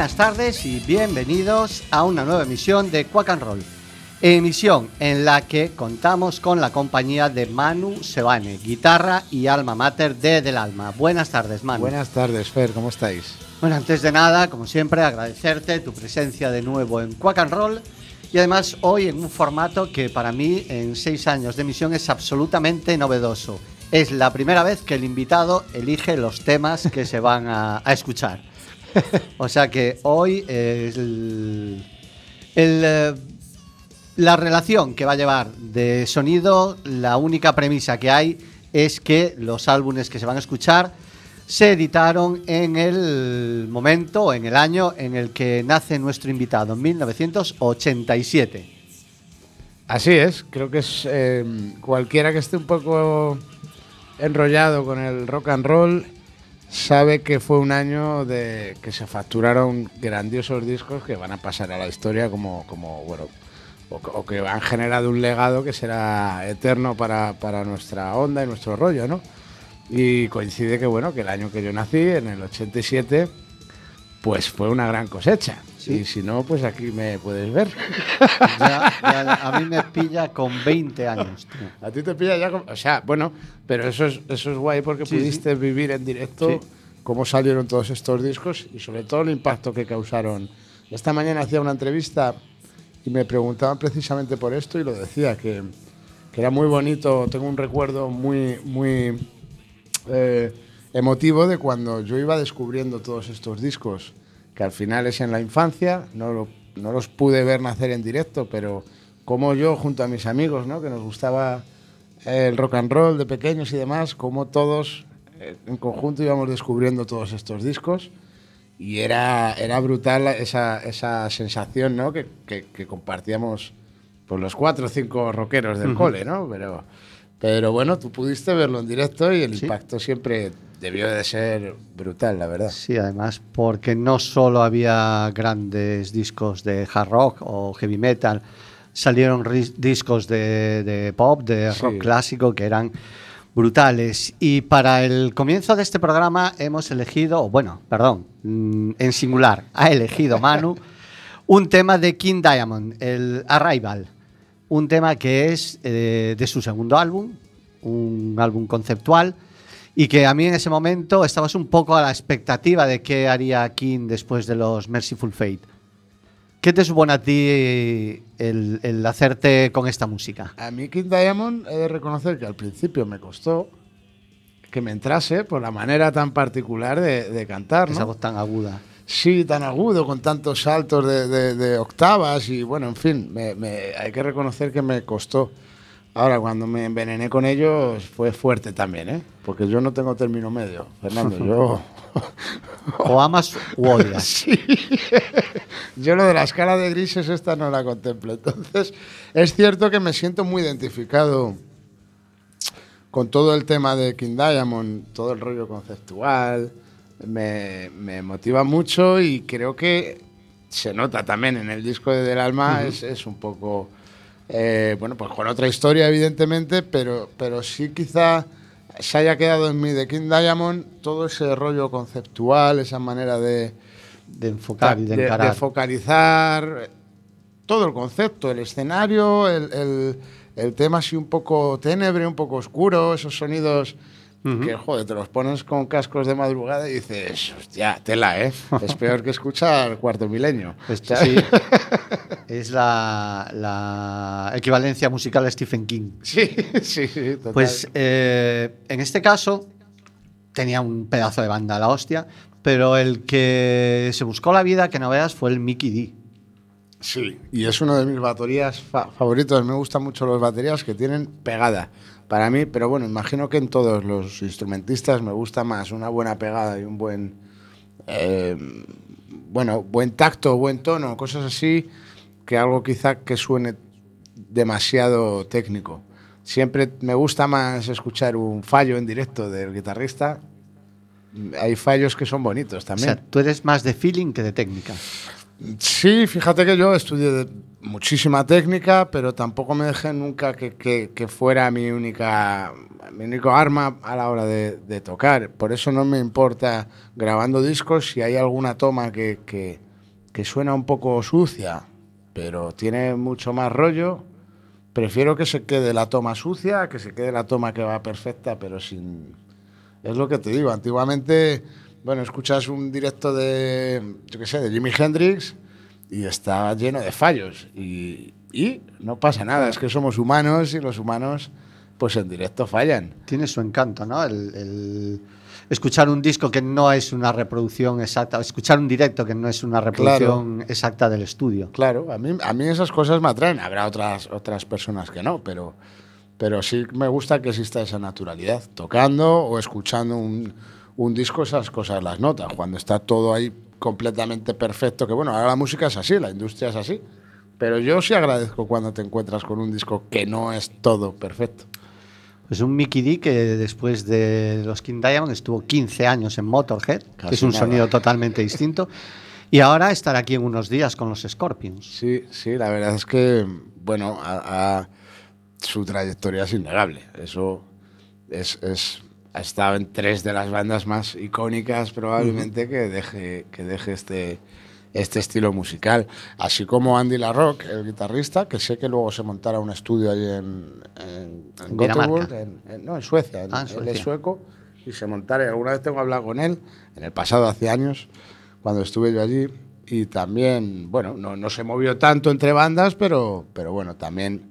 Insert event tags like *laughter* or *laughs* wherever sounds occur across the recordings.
Buenas tardes y bienvenidos a una nueva emisión de Quack and Roll. Emisión en la que contamos con la compañía de Manu Sebane, guitarra y alma mater de Del Alma. Buenas tardes, Manu. Buenas tardes, Fer, ¿cómo estáis? Bueno, antes de nada, como siempre, agradecerte tu presencia de nuevo en Quack and Roll y además hoy en un formato que para mí en seis años de emisión es absolutamente novedoso. Es la primera vez que el invitado elige los temas que se van a, a escuchar. O sea que hoy eh, la relación que va a llevar de sonido, la única premisa que hay es que los álbumes que se van a escuchar se editaron en el momento, en el año en el que nace nuestro invitado, en 1987. Así es, creo que es eh, cualquiera que esté un poco enrollado con el rock and roll sabe que fue un año de que se facturaron grandiosos discos que van a pasar a la historia como, como bueno, o, o que han generado un legado que será eterno para, para, nuestra onda y nuestro rollo, ¿no? Y coincide que, bueno, que el año que yo nací, en el 87, pues fue una gran cosecha. ¿Sí? Y si no, pues aquí me puedes ver. *laughs* Ya, ya, a mí me pilla con 20 años. Tío. A ti te pilla ya con... O sea, bueno, pero eso es, eso es guay porque sí, pudiste sí. vivir en directo cómo salieron todos estos discos y sobre todo el impacto que causaron. Esta mañana hacía una entrevista y me preguntaban precisamente por esto y lo decía, que, que era muy bonito, tengo un recuerdo muy, muy eh, emotivo de cuando yo iba descubriendo todos estos discos que al final es en la infancia, no, lo, no los pude ver nacer en directo, pero como yo junto a mis amigos, ¿no? que nos gustaba el rock and roll de pequeños y demás, como todos eh, en conjunto íbamos descubriendo todos estos discos y era, era brutal esa, esa sensación ¿no? que, que, que compartíamos pues, los cuatro o cinco rockeros del uh -huh. cole, ¿no? Pero, pero bueno, tú pudiste verlo en directo y el ¿Sí? impacto siempre debió de ser brutal, la verdad. Sí, además, porque no solo había grandes discos de hard rock o heavy metal, salieron discos de, de pop, de rock sí. clásico, que eran brutales. Y para el comienzo de este programa hemos elegido, bueno, perdón, mm, en singular, ha elegido Manu *laughs* un tema de King Diamond, el Arrival. Un tema que es eh, de su segundo álbum, un álbum conceptual y que a mí en ese momento estabas un poco a la expectativa de qué haría King después de los Merciful Fate. ¿Qué te supone a ti el, el, hacerte con esta música? A mí King Diamond he de reconocer que al principio me costó que me entrase por la manera tan particular de, de cantar. ¿no? Esa voz tan aguda. Sí, tan agudo, con tantos saltos de, de, de octavas y bueno, en fin, me, me, hay que reconocer que me costó. Ahora, cuando me envenené con ellos fue fuerte también, ¿eh? Porque yo no tengo término medio, Fernando. Yo. *laughs* o amas o odias. *laughs* Sí. Yo lo de la escala de grises esta no la contemplo. Entonces, es cierto que me siento muy identificado con todo el tema de King Diamond, todo el rollo conceptual. Me, me motiva mucho y creo que se nota también en el disco de Del Alma, uh -huh. es, es un poco eh, bueno, pues con otra historia, evidentemente, pero, pero sí quizá se haya quedado en mí de King Diamond todo ese rollo conceptual, esa manera de, de enfocar y de, de, encarar. de, focalizar todo el concepto, el escenario, el, el, el, tema así un poco tenebre, un poco oscuro, esos sonidos Uh -huh. Que, joder, te los pones con cascos de madrugada y dices, hostia, tela, ¿eh? Es peor que escuchar Cuarto Milenio. Esto sí. *laughs* es la, la, equivalencia musical a Stephen King. Sí, sí, sí. Total. Pues eh, en este caso tenía un pedazo de banda la hostia, pero el que se buscó la vida, que no veas, fue el Mickey D. Sí, y es uno de mis baterías fa favoritos. Me gustan mucho las baterías que tienen pegada para mí, pero bueno, imagino que en todos los instrumentistas me gusta más una buena pegada y un buen, eh, bueno, buen tacto, buen tono, cosas así, que algo quizá que suene demasiado técnico. Siempre me gusta más escuchar un fallo en directo del guitarrista. Hay fallos que son bonitos también. O sea, tú eres más de feeling que de técnica. Sí, fíjate que yo estudié muchísima técnica, pero tampoco me dejé nunca que, que, que fuera mi única mi único arma a la hora de, de, tocar. Por eso no me importa grabando discos si hay alguna toma que, que, que suena un poco sucia, pero tiene mucho más rollo. Prefiero que se quede la toma sucia, que se quede la toma que va perfecta, pero sin... Es lo que te digo, antiguamente bueno, escuchas un directo de, yo qué sé, de Jimi Hendrix y está lleno de fallos. Y, y, no pasa nada, es que somos humanos y los humanos, pues en directo fallan. Tiene su encanto, ¿no? El, el escuchar un disco que no es una reproducción exacta, escuchar un directo que no es una reproducción claro. exacta del estudio. Claro, a mí, a mí esas cosas me atraen. Habrá otras, otras personas que no, pero, pero sí me gusta que exista esa naturalidad, tocando o escuchando un un disco esas cosas las nota, cuando está todo ahí completamente perfecto, que bueno, ahora la música es así, la industria es así, pero yo sí agradezco cuando te encuentras con un disco que no es todo perfecto. Pues un Mickey D que después de los King Diamond estuvo 15 años en Motorhead, Casi que es un nada. sonido totalmente distinto, y ahora estará aquí en unos días con los Scorpions. Sí, sí, la verdad es que, bueno, a, a su trayectoria es innegable, eso es, es ha estado en tres de las bandas más icónicas probablemente uh -huh. que deje, que deje este, este estilo musical. Así como Andy LaRock, el guitarrista, que sé que luego se montara un estudio ahí en, en, en Gothenburg, en, en, no, en Suecia, ah, en, Suecia. él es sueco, y se montara, alguna vez tengo hablado con él, en el pasado, hace años, cuando estuve yo allí, y también, bueno, no, no se movió tanto entre bandas, pero, pero bueno, también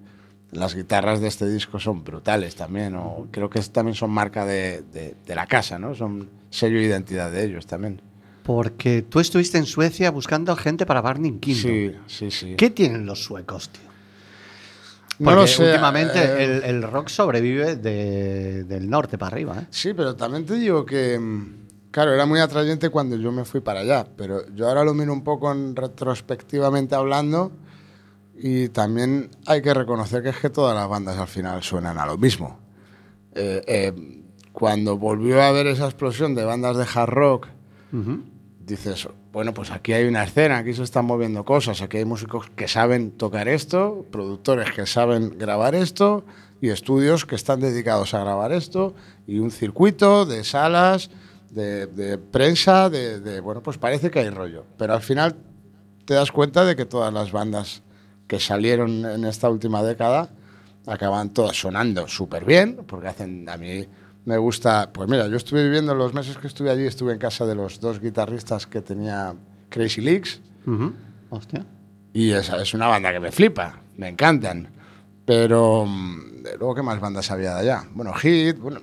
las guitarras de este disco son brutales también, o creo que también son marca de, de, de, la casa, ¿no? Son sello de identidad de ellos también. Porque tú estuviste en Suecia buscando gente para Barney Kingdom. Sí, sí, sí. ¿Qué tienen los suecos, tío? Porque no lo sé. últimamente eh, el, el, rock sobrevive de, del norte para arriba. ¿eh? Sí, pero también te digo que, mm, claro, era muy atrayente cuando yo me fui para allá, pero yo ahora lo miro un poco en retrospectivamente hablando y también hay que reconocer que es que todas las bandas al final suenan a lo mismo. Eh, eh, cuando volvió a haber esa explosión de bandas de hard rock, uh -huh. Dices, bueno, pues aquí hay una escena, aquí se están moviendo cosas, aquí hay músicos que saben tocar esto, productores que saben grabar esto y estudios que están dedicados a grabar esto y un circuito de salas, de, de prensa, de, de, bueno, pues parece que hay rollo. Pero al final te das cuenta de que todas las bandas que salieron en esta última década acaban todas sonando súper bien, porque hacen, a mí me gusta, pues mira, yo estuve viviendo los meses que estuve allí, estuve en casa de los dos guitarristas que tenía Crazy Leaks. Uh -huh. Hostia. Y esa es una banda que me flipa, me encantan. Pero mm, luego, ¿qué más bandas había de allá? Bueno, Hit, bueno,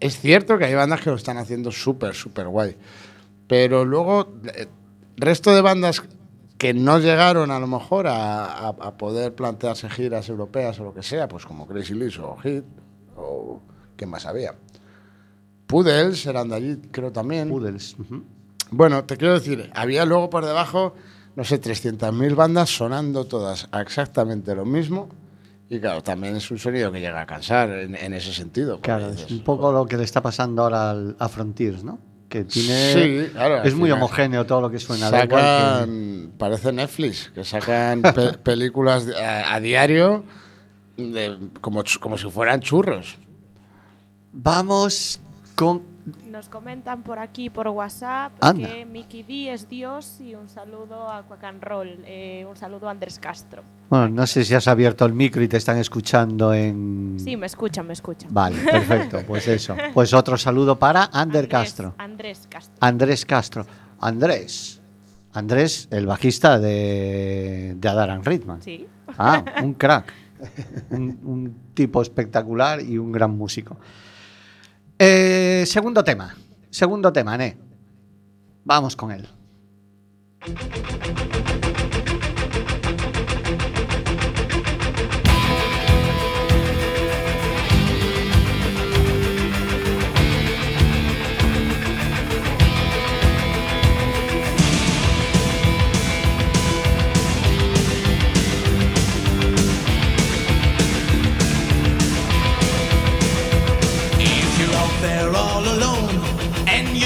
es cierto que hay bandas que lo están haciendo súper, súper guay. Pero luego, eh, resto de bandas que no llegaron a lo mejor a, poder plantearse giras europeas o lo que sea, pues como Crazy Liz o Hit, o ¿qué más había? Pudels eran de allí, creo también. Pudels. Bueno, te quiero decir, había luego por debajo, no sé, 300.000 bandas sonando todas exactamente lo mismo. Y claro, también es un sonido que llega a cansar en, ese sentido. Claro, es un poco lo que le está pasando ahora al, a Frontiers, ¿no? Que tiene. Sí, claro, es muy homogéneo todo lo que suena. Sacan, parece Netflix, que sacan *laughs* películas a, diario como, como si fueran churros. Vamos con nos comentan por aquí, por WhatsApp, que Mickey D es Dios y un saludo a Quack Roll. Eh, un saludo a Andrés Castro. Bueno, no sé si has abierto el micro y te están escuchando en... Sí, me escuchan, me escuchan. Vale, perfecto. *laughs* Pues eso. Pues otro saludo para Ander Castro. Andrés Castro. Andrés Castro. Andrés. Andrés, el bajista de, de Adaran Ritman. Sí. Ah, un crack. un, un tipo espectacular y un gran músico. Eh, segundo tema. Segundo tema, Ne. Vamos con él.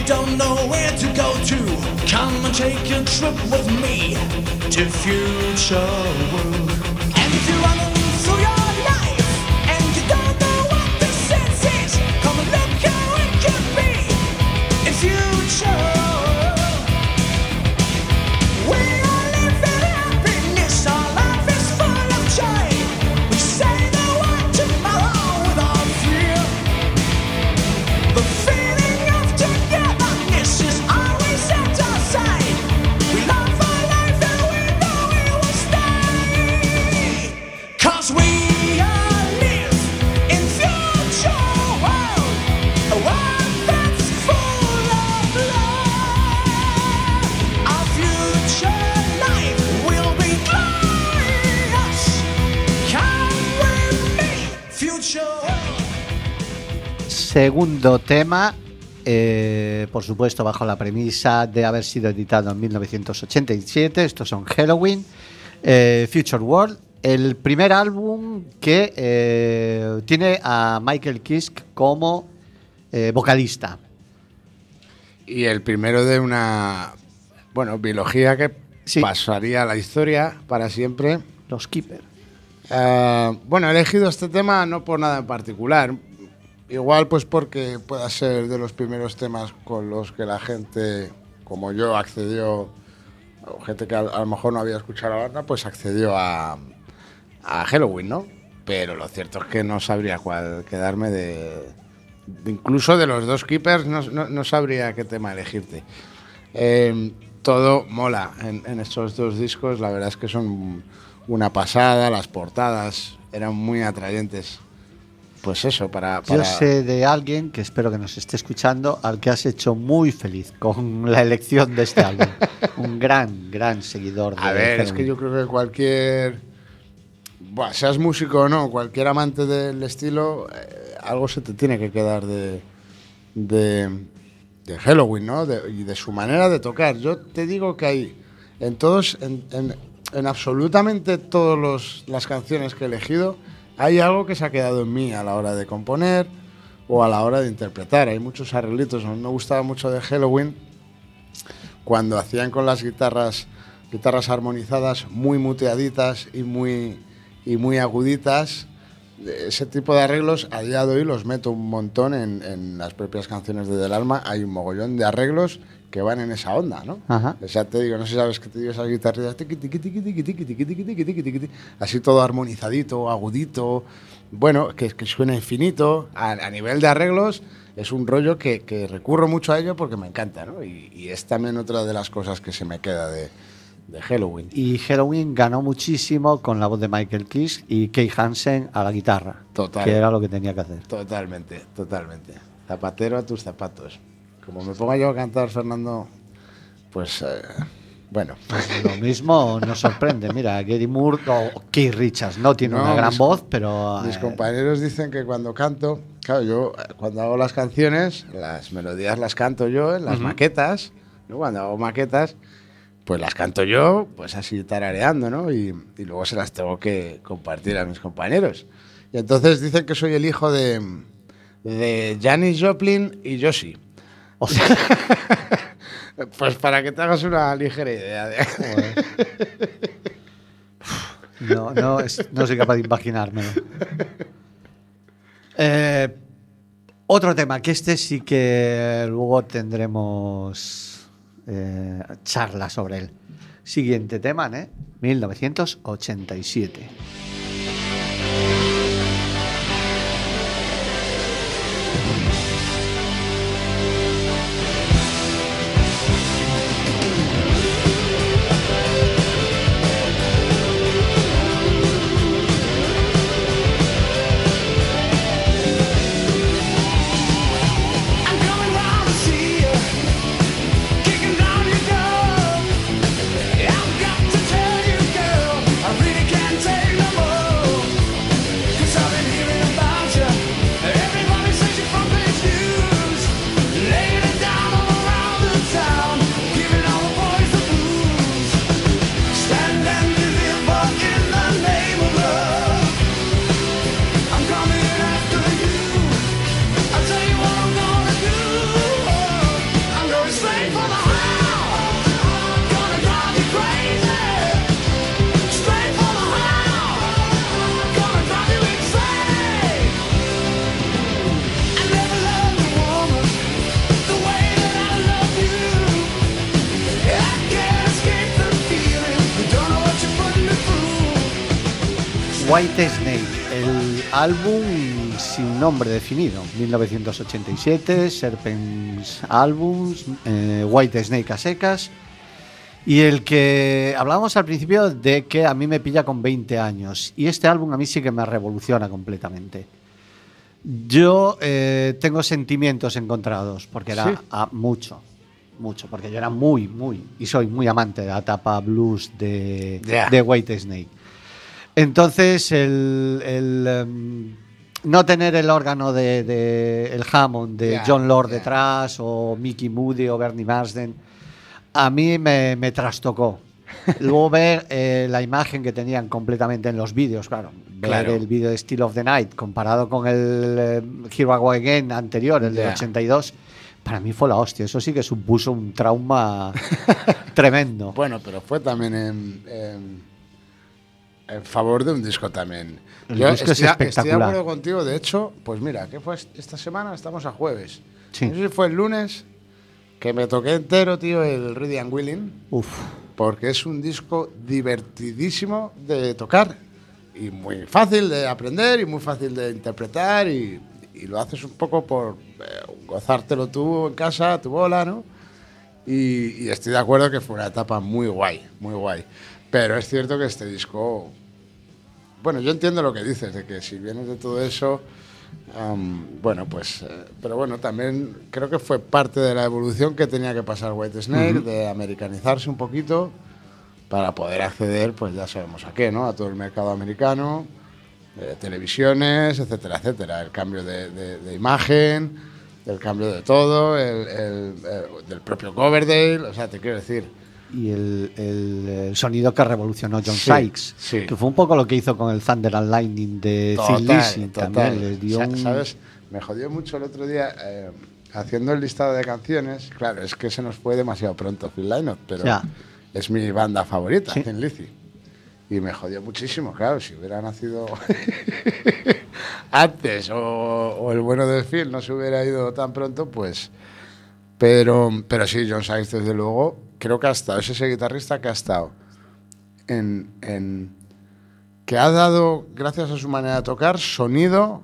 Don't know where to go to, come and take a trip with me to future world. And if you're running through your Segundo tema, eh, por supuesto, bajo la premisa de haber sido editado en 1987. Estos son Halloween, eh, Future World, el primer álbum que eh, tiene a Michael Kiske como vocalista. Y el primero de una, bueno, biología que pasaría a la historia para siempre. Los Keeper. bueno, he elegido este tema no por nada en particular. Igual pues porque pueda ser de los primeros temas con los que la gente, como yo, accedió, gente que a, lo mejor no había escuchado la banda, pues accedió a, a Halloween, ¿no? Pero lo cierto es que no sabría cuál quedarme de... incluso de los dos keepers no, no, sabría qué tema elegirte. Eh, todo mola en, en estos dos discos, la verdad es que son una pasada, las portadas eran muy atrayentes pues eso, para, Yo sé de alguien que espero que nos esté escuchando, al que has hecho muy feliz con *laughs* la elección de este álbum. *laughs* Un gran, gran seguidor de A ver, es que yo creo que cualquier. seas músico o no, cualquier amante del estilo, eh, algo se te tiene que quedar de. de, de Halloween, ¿no? y de su manera de tocar. Yo te digo que hay en todos, en, en, en absolutamente todas las canciones que he elegido hay algo que se ha quedado en mí a la hora de componer o a la hora de interpretar. Hay muchos arreglitos. A mí me gustaba mucho de Halloween cuando hacían con las guitarras, guitarras armonizadas muy muteaditas y muy, y muy aguditas. Ese tipo de arreglos a día de hoy los meto un montón en, en las propias canciones de Del Alma. Hay un mogollón de arreglos que van en esa onda, ¿no? O sea, te digo, no sé si sabes que te digo esas guitarrillas, así todo armonizadito, agudito, bueno, que, que suena infinito, a, nivel de arreglos es un rollo que, que, recurro mucho a ello porque me encanta, ¿no? Y, y, es también otra de las cosas que se me queda de, de Halloween. Y Halloween ganó muchísimo con la voz de Michael Kiss y Kay Hansen a la guitarra. Total. Que era lo que tenía que hacer. Totalmente, totalmente. Zapatero a tus zapatos. Como me ponga yo a cantar, Fernando, pues eh, bueno. Pues lo mismo nos sorprende. Mira, Gary Moore o Keith Richards no tiene una gran voz, pero. Mis eh, compañeros dicen que cuando canto, claro, yo cuando hago las canciones, las melodías las canto yo en las maquetas, ¿no? Cuando hago maquetas pues las canto yo, pues así tarareando, ¿no? Y, luego se las tengo que compartir a mis compañeros. Y entonces dicen que soy el hijo de, de Janis Joplin y Josie. O sea, *laughs* pues para que te hagas una ligera idea. De... no, no, no soy capaz de imaginármelo. Eh, otro tema, que este sí que luego tendremos eh, charla sobre él. Siguiente tema, ¿eh? 1987. Definido, 1987, Serpents Albums, eh, White Snake a secas, y el que hablábamos al principio de que a mí me pilla con 20 años, y este álbum a mí sí que me revoluciona completamente. Yo eh, tengo sentimientos encontrados, porque era mucho, mucho, porque yo era muy, muy, y soy muy amante de la tapa blues de, de White Snake. Entonces, el, em, no tener el órgano de, el Hammond de John Lord detrás o Mickey Moody o Bernie Marsden, a mí me, trastocó. *laughs* Luego ver eh, la imagen que tenían completamente en los vídeos, claro. Ver el vídeo de Still of the Night comparado con el eh, Hero Again anterior, el de 82, para mí fue la hostia. Eso sí que supuso un trauma *laughs* tremendo. Bueno, pero fue también en en favor de un disco también. Yo estoy, de acuerdo contigo, de hecho, pues mira, ¿qué fue esta semana? Estamos a jueves. Sí. No sé si fue el lunes que me toqué entero, tío, el Ready and Willing. Uf. Porque es un disco divertidísimo de tocar y muy fácil de aprender y muy fácil de interpretar y, lo haces un poco por eh, gozártelo tú en casa, tu bola, ¿no? Y, y estoy de acuerdo que fue una etapa muy guay, muy guay. Pero es cierto que este disco. Bueno, yo entiendo lo que dices, de que si vienes de todo eso. bueno, pues. Eh, pero bueno, también creo que fue parte de la evolución que tenía que pasar White Snake, de americanizarse un poquito para poder acceder, pues ya sabemos a qué, ¿no? A todo el mercado americano, de televisiones, etcétera, etcétera. El cambio de, imagen, el cambio de todo, el, del propio Coverdale, o sea, te quiero decir y el, sonido que revolucionó John Sykes, que fue un poco lo que hizo con el Thunder and Lightning de Thin también ¿Sabes? Me jodió mucho el otro día eh, haciendo el listado de canciones. Claro, es que se nos fue demasiado pronto Phil Lynott, pero es mi banda favorita, Thin Lizzy. Y me jodió muchísimo, claro, si hubiera nacido *laughs* antes o, o, el bueno de Phil no se hubiera ido tan pronto, pues... Pero, pero sí, John Sykes, desde luego, creo que ha estado, es ese guitarrista que ha estado en, que ha dado, gracias a su manera de tocar, sonido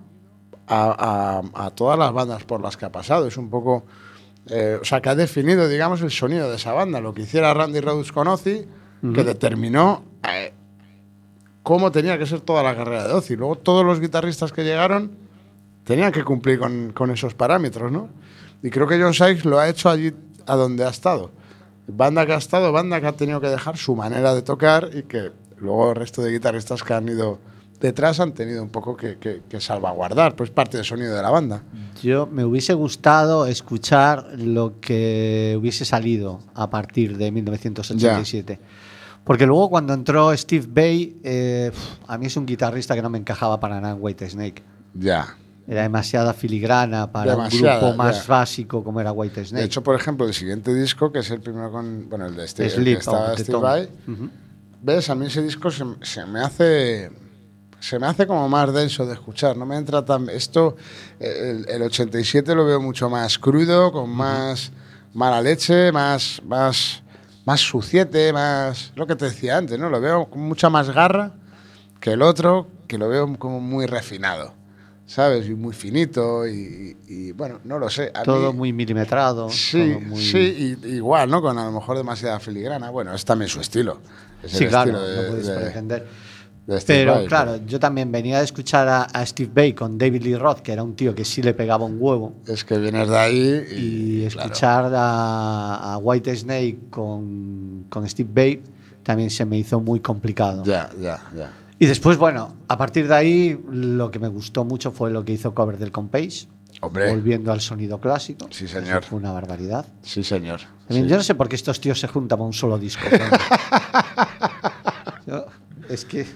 a, todas las bandas por las que ha pasado. Es un poco, eh, o sea, que ha definido, digamos, el sonido de esa banda. Lo que hiciera Randy Rhodes con Ozzy, que determinó eh, cómo tenía que ser toda la carrera de Ozzy. Luego todos los guitarristas que llegaron tenían que cumplir con, con esos parámetros, ¿no? Y creo que John Sykes lo ha hecho allí a donde ha estado. Banda que ha estado, banda que ha tenido que dejar su manera de tocar y que luego el resto de guitarristas que han ido detrás han tenido un poco que, que, salvaguardar, pues parte del sonido de la banda. Yo me hubiese gustado escuchar lo que hubiese salido a partir de 1987. Porque luego cuando entró Steve Bay, eh, a mí es un guitarrista que no me encajaba para nada White Snake. Ya. Era demasiada filigrana para un grupo más básico como era White Snake. De hecho, por ejemplo, el siguiente disco, que es el primero con. Bueno, el de Steve, Sleep, Steve ¿Ves? A mí ese disco se, me hace. Se me hace como más denso de escuchar. No me entra tan. Esto. El, 87 lo veo mucho más crudo, con más mala leche, más. más más suciete, más lo que te decía antes, ¿no? Lo veo con mucha más garra que el otro, que lo veo como muy refinado. ¿Sabes? Y muy finito y, bueno, no lo sé. todo muy milimetrado. Sí, sí, igual, ¿no? Con a lo mejor demasiada filigrana. Bueno, es también su estilo. sí, claro, no puedes pretender. Pero claro, yo también venía de escuchar a, Steve Bay con David Lee Roth, que era un tío que sí le pegaba un huevo. Es que vienes de ahí. Y, escuchar a, White Snake con, con Steve Bay también se me hizo muy complicado. Ya, ya, ya. Y después, bueno, a partir de ahí lo que me gustó mucho fue lo que hizo Cover del Compage. Hombre. Volviendo al sonido clásico. Sí, señor. fue una barbaridad. Sí, señor. Yo no sé por qué estos tíos se juntan a un solo disco. es que.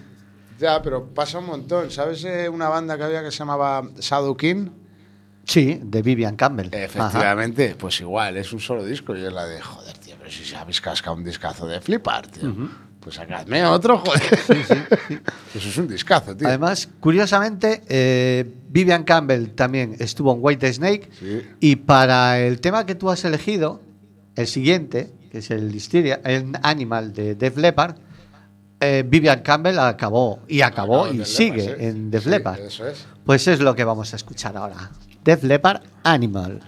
Ya, pero pasa un montón. ¿Sabes eh, una banda que había que se llamaba Shadow King? Sí, de Vivian Campbell. Efectivamente, pues igual, es un solo disco. Y es la de, joder, tío, pero si se habéis cascado un discazo de flipar, tío. Pues sacadme otro, joder. Sí, sí, *laughs* Eso es un discazo, tío. Además, curiosamente, eh, Vivian Campbell también estuvo en White Snake. Y para el tema que tú has elegido, el siguiente, que es el Listeria, el Animal de Def Leppard, eh, Vivian Campbell acabó y acabó y sigue en Def Leppard. Eso es. Pues es lo que vamos a escuchar ahora. Def Leppard Animal.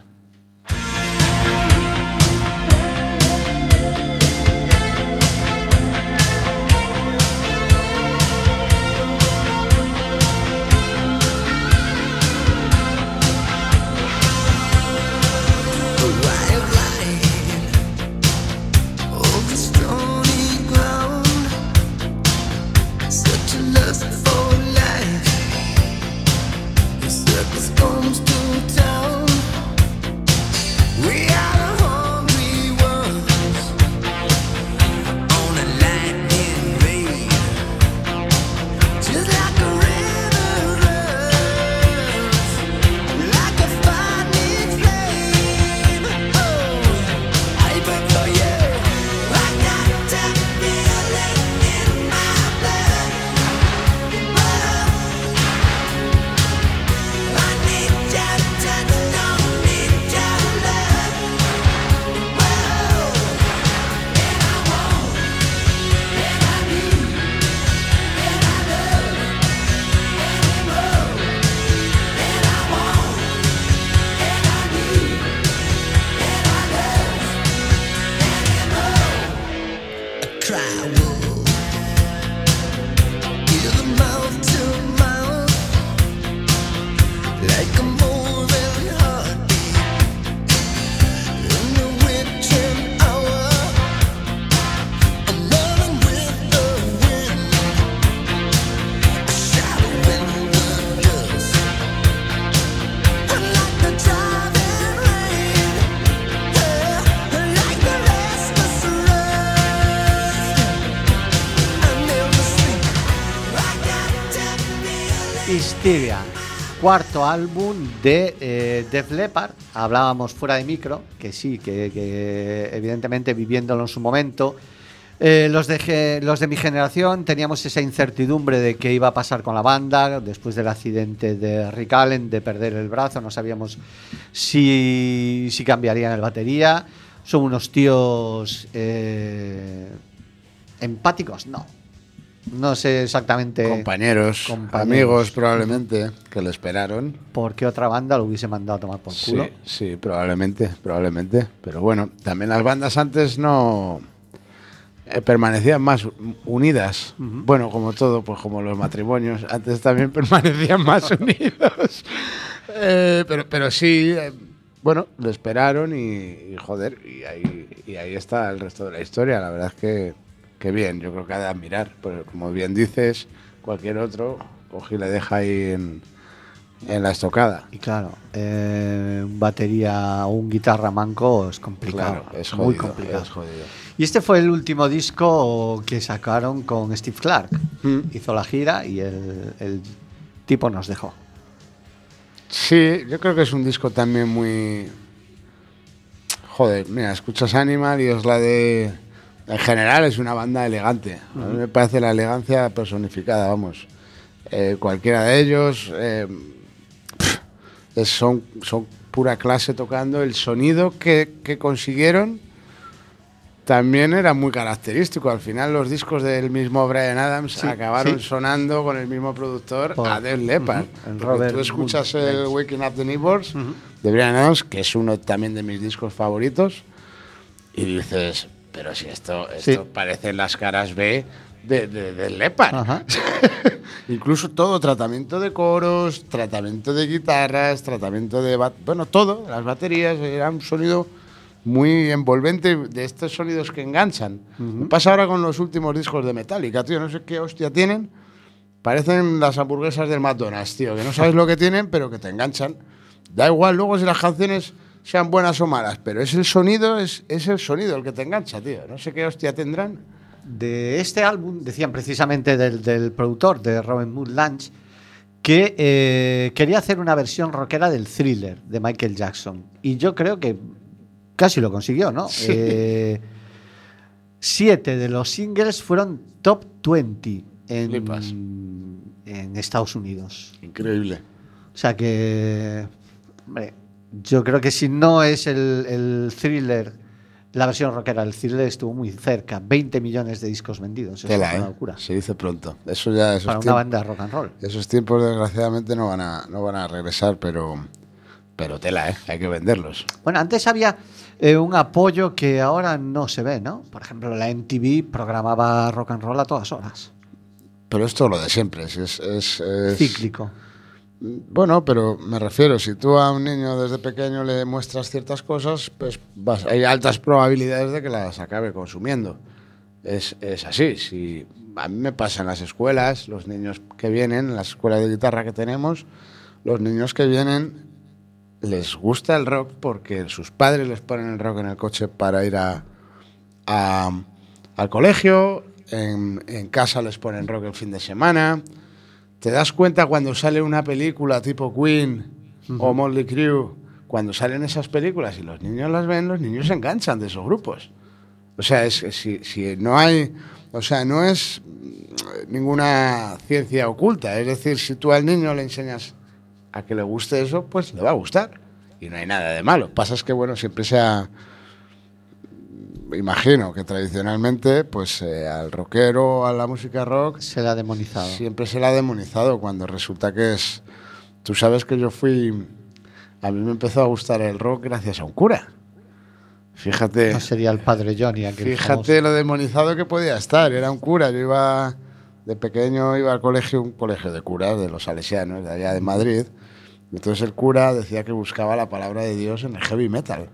Cuarto álbum de eh, Def Leppard. Hablábamos fuera de micro, que sí, que, evidentemente viviéndolo en su momento. Eh, los, de, mi generación teníamos esa incertidumbre de qué iba a pasar con la banda después del accidente de Rick Allen, de perder el brazo, no sabíamos si, si cambiarían el batería. Son unos tíos eh, empáticos, no, no sé exactamente. Compañeros, amigos probablemente, que lo esperaron. ¿Por qué otra banda lo hubiese mandado a tomar por culo? Sí, probablemente, probablemente. Pero bueno, también las bandas antes no. eh, permanecían más unidas. Bueno, como todo, pues como los matrimonios, antes también *laughs* permanecían más unidos. *laughs* Eh, pero, pero sí, eh, bueno, lo esperaron y, joder, y ahí, y ahí está el resto de la historia. La verdad es que, que bien, yo creo que ha de admirar. Pero como bien dices, cualquier otro coge y le deja ahí en, en la estocada. Y claro, eh, batería o un guitarra manco es complicado. es muy complicado. Y este fue el último disco que sacaron con Steve Clark. Mm. Hizo la gira y el, el, tipo nos dejó. Sí, yo creo que es un disco también muy. Joder, mira, escuchas Animal y es la de. En general es una banda elegante. A mí me parece la elegancia personificada, vamos. Eh, cualquiera de ellos. Eh, son, son pura clase tocando. El sonido que, que, consiguieron también era muy característico. Al final los discos del mismo Brian Adams acabaron sonando con el mismo productor. Adele Leppard. Tú escuchas el Waking Up the Neighbors de Brian Adams, que es uno también de mis discos favoritos, y dices, pero si esto, esto parece las caras B de, de, de. *laughs* Incluso todo, tratamiento de coros, tratamiento de guitarras, tratamiento de... Bueno, todo, las baterías, era un sonido muy envolvente de estos sonidos que enganchan. Pasa ahora con los últimos discos de Metallica, tío, no sé qué hostia tienen. Parecen las hamburguesas del McDonald's, tío, que no sabes lo que tienen, pero que te enganchan. Da igual luego si las canciones sean buenas o malas, pero es el sonido, es, es el sonido el que te engancha, tío. No sé qué hostia tendrán de este álbum decían precisamente del, productor, de Robin Mood Lunch, que eh, quería hacer una versión rockera del thriller de Michael Jackson. Y yo creo que casi lo consiguió, ¿no? Eh, siete de los singles fueron top 20 en, en Estados Unidos. Increíble. O sea que, hombre, yo creo que si no es el, el thriller la versión rockera del Cirle estuvo muy cerca, 20 millones de discos vendidos. es una ¿eh? locura. Se dice pronto. Eso ya Para una banda rock and roll. Esos tiempos desgraciadamente no van a, no van a regresar, pero, pero tela, ¿eh? hay que venderlos. Bueno, antes había eh, un apoyo que ahora no se ve, ¿no? Por ejemplo, la MTV programaba rock and roll a todas horas. Pero esto lo de siempre, es, es, es cíclico. Bueno, pero me refiero, si tú a un niño desde pequeño le muestras ciertas cosas, pues hay altas probabilidades de que las acabe consumiendo. Es, así. Si a mí me pasa en las escuelas, los niños que vienen, en las escuelas de guitarra que tenemos, los niños que vienen les gusta el rock porque sus padres les ponen el rock en el coche para ir a, al colegio, en, en casa les ponen rock el fin de semana ¿Te das cuenta cuando sale una película tipo Queen o Motley Crue? Cuando salen esas películas y los niños las ven, los niños se enganchan de esos grupos. O sea, es, si, si no hay. O sea, no es ninguna ciencia oculta. Es decir, si tú al niño le enseñas a que le guste eso, pues le va a gustar. Y no hay nada de malo. Pasa es que, bueno, siempre se ha imagino que tradicionalmente, pues eh, al rockero, a la música rock. Se la ha demonizado. Siempre se la ha demonizado cuando resulta que es. Tú sabes que yo fui. A mí me empezó a gustar el rock gracias a un cura. Fíjate. No sería el padre Johnny. Fíjate lo demonizado que podía estar. Era un cura. Yo iba. De pequeño iba al colegio, un colegio de curas de los salesianos, de allá de Madrid. Entonces el cura decía que buscaba la palabra de Dios en el heavy metal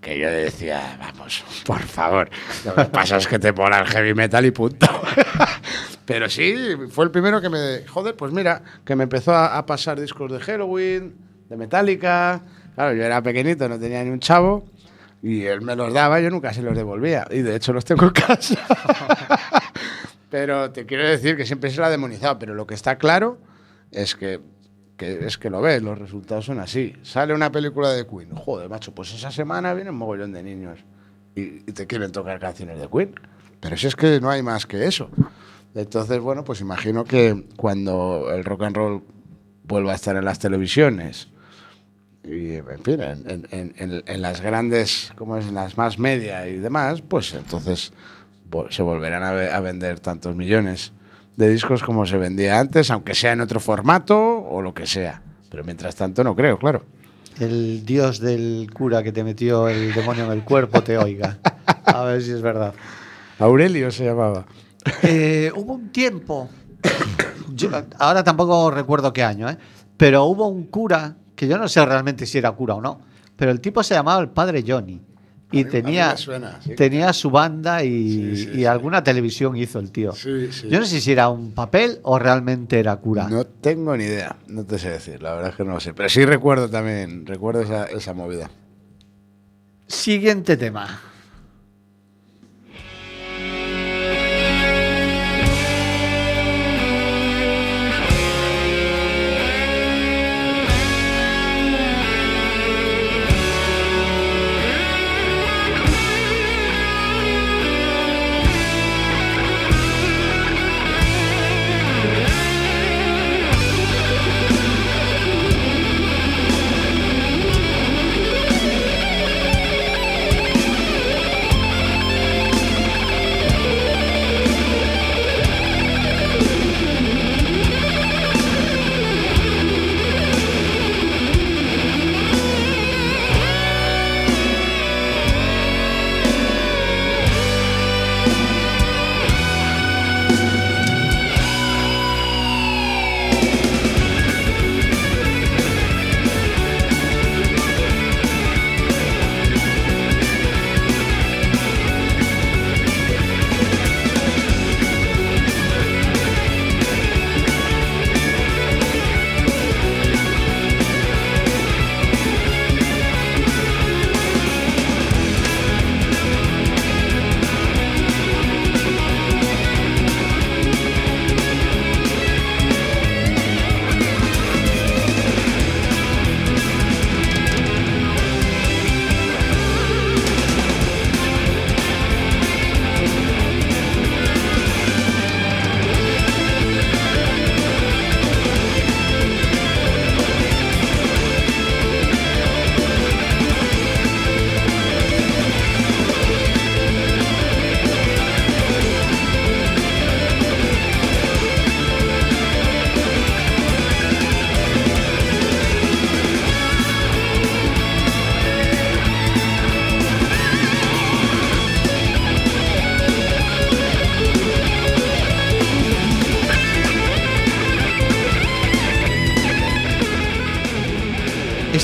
que yo decía, vamos, *laughs* por favor, lo que pasa es que te mola el heavy metal y punto. *laughs* Pero sí, fue el primero que me... Joder, pues mira, que me empezó a, pasar discos de Halloween, de Metallica. Claro, yo era pequeñito, no tenía ni un chavo. Y él me los daba, yo nunca se los devolvía. Y de hecho los tengo en casa. *laughs* pero te quiero decir que siempre se lo ha demonizado. Pero lo que está claro es que es que lo ves, los resultados son así. Sale una película de Queen, joder, macho, pues esa semana viene un mogollón de niños y, te quieren tocar canciones de Queen. Pero si es que no hay más que eso. Entonces, bueno, pues imagino que cuando el rock and roll vuelva a estar en las televisiones y, en, las grandes, como es, en las más media y demás, pues entonces se volverán a vender tantos millones de discos como se vendía antes, aunque sea en otro formato o lo que sea. Pero mientras tanto no creo, claro. El dios del cura que te metió el demonio en el cuerpo te oiga. A ver si es verdad. Aurelio se llamaba. Eh, hubo un tiempo, ahora tampoco recuerdo qué año, ¿eh? pero hubo un cura, que yo no sé realmente si era cura o no, pero el tipo se llamaba el padre Johnny. Y tenía, tenía su banda y, alguna televisión hizo el tío. Yo no sé si era un papel o realmente era cura. No tengo ni idea, no te sé decir, la verdad es que no lo sé. Pero sí recuerdo también, recuerdo esa, esa movida. Siguiente tema.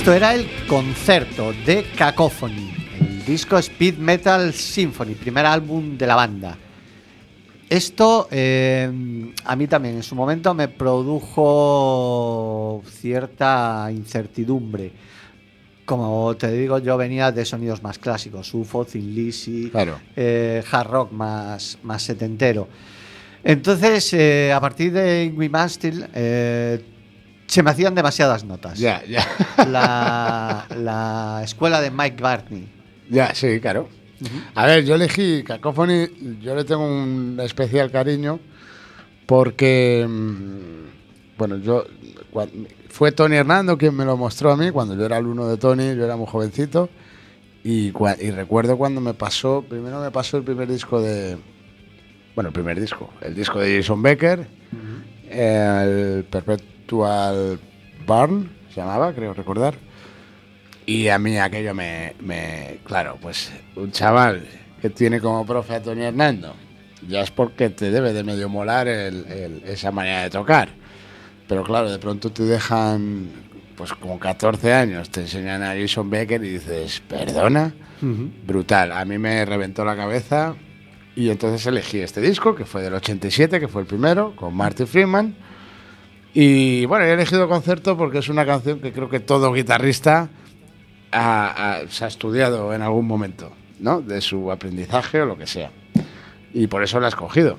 Esto era el concerto de Cacophony, el disco Speed Metal Symphony, primer álbum de la banda. Esto eh, a mí también en su momento me produjo cierta incertidumbre. Como te digo, yo venía de sonidos más clásicos, UFO, Thin Lizzy, eh, hard rock más, más setentero. Entonces, eh, a partir de Ingrid Mastil, se me hacían demasiadas notas. Ya, ya. La, escuela de Mike Bartney. Ya, sí, claro. A ver, yo elegí Cacophony, yo le tengo un especial cariño porque, mm, bueno, yo fue Tony Hernando quien me lo mostró a mí cuando yo era alumno de Tony, yo era muy jovencito y, y recuerdo cuando me pasó, primero me pasó el primer disco de, bueno, el primer disco, el disco de Jason Becker, el Perpetuo Actual Barn, se llamaba, creo recordar. Y a mí aquello me, Claro, pues un chaval que tiene como profe a Tony Hernando, ya es porque te debe de medio molar esa manera de tocar. Pero claro, de pronto te dejan, pues como 14 años, te enseñan a Jason Becker y dices, perdona, brutal. A mí me reventó la cabeza y entonces elegí este disco, que fue del 87, que fue el primero, con Marty Freeman y bueno, he elegido concierto porque es una canción que creo que todo guitarrista se ha estudiado en algún momento, ¿no? De su aprendizaje o lo que sea. Y por eso la he escogido.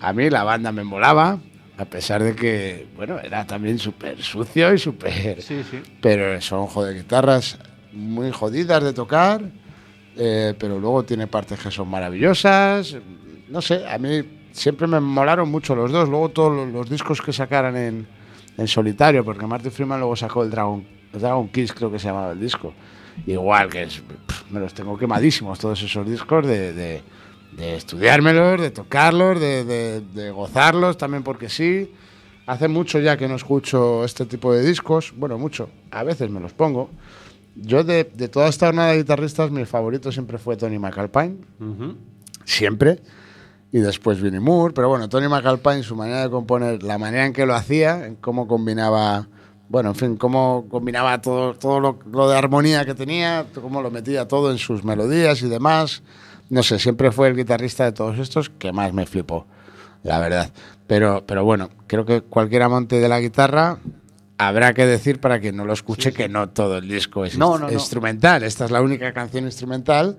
A mí la banda me molaba, a pesar de que, bueno, era también súper sucio y súper... Sí, sí. Pero son joder guitarras muy jodidas de tocar, eh, pero luego tiene partes que son maravillosas. No sé, a mí siempre me molaron mucho los dos. Luego todos los discos que sacaran en, en solitario, porque Martin Freeman luego sacó el Dragon, Dragon Kiss, creo que se llamaba el disco. Igual que es, me los tengo quemadísimos todos esos discos de, de, de estudiármelos, de tocarlos, de, de, gozarlos, también porque sí. Hace mucho ya que no escucho este tipo de discos, bueno, mucho, a veces me los pongo. Yo de, toda esta jornada de guitarristas, mi favorito siempre fue Tony McAlpine, siempre. Y después Vinnie Moore. Pero bueno, Tony McAlpine, su manera de componer, la manera en que lo hacía, en cómo combinaba, bueno, en fin, cómo combinaba todo, todo lo, de armonía que tenía, cómo lo metía todo en sus melodías y demás. No sé, siempre fue el guitarrista de todos estos que más me flipó, la verdad. Pero, pero bueno, creo que cualquier amante de la guitarra habrá que decir para quien no lo escuche que no todo el disco es instrumental. Esta es la única canción instrumental